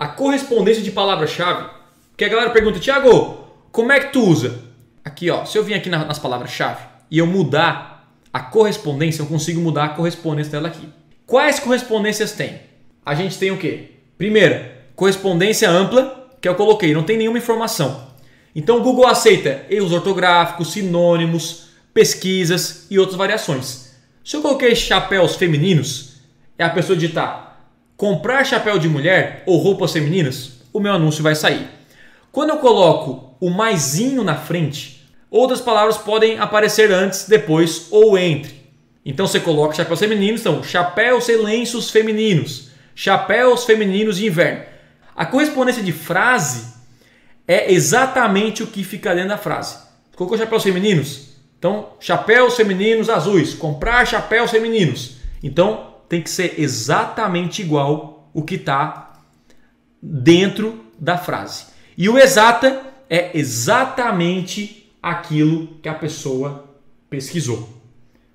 a correspondência de palavra-chave. Que a galera pergunta, Thiago, como é que tu usa? Aqui, ó, se eu vim aqui nas palavras-chave e eu mudar a correspondência, eu consigo mudar a correspondência dela aqui. Quais correspondências tem? A gente tem o quê? Primeira, correspondência ampla, que eu coloquei, não tem nenhuma informação. Então o Google aceita erros ortográficos, sinônimos, pesquisas e outras variações. Se eu coloquei chapéus femininos, é a pessoa digitar comprar chapéu de mulher ou roupas femininas, o meu anúncio vai sair. Quando eu coloco o maisinho na frente, outras palavras podem aparecer antes, depois ou entre. Então você coloca chapéus femininos, então chapéus e lenços femininos, chapéus femininos de inverno. A correspondência de frase é exatamente o que fica dentro da frase. Colocou chapéus femininos? Então, chapéus femininos azuis. Comprar chapéus femininos. Então, tem que ser exatamente igual o que está dentro da frase. E o exata é exatamente aquilo que a pessoa pesquisou.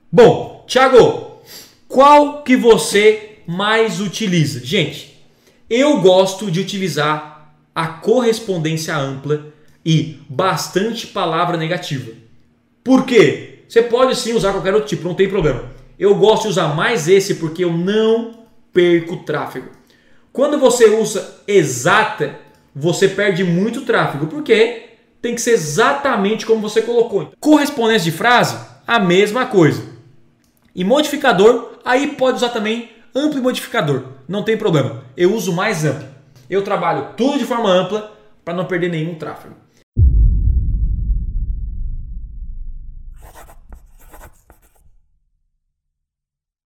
Bom, Thiago, qual que você mais utiliza? Gente, eu gosto de utilizar a correspondência ampla e bastante palavra negativa. Por quê? Você pode sim usar qualquer outro tipo, não tem problema. Eu gosto de usar mais esse porque eu não perco tráfego. Quando você usa exata, você perde muito tráfego, porque tem que ser exatamente como você colocou. Correspondência de frase, a mesma coisa. E modificador, aí pode usar também amplo e modificador, não tem problema. Eu uso mais amplo. Eu trabalho tudo de forma ampla para não perder nenhum tráfego.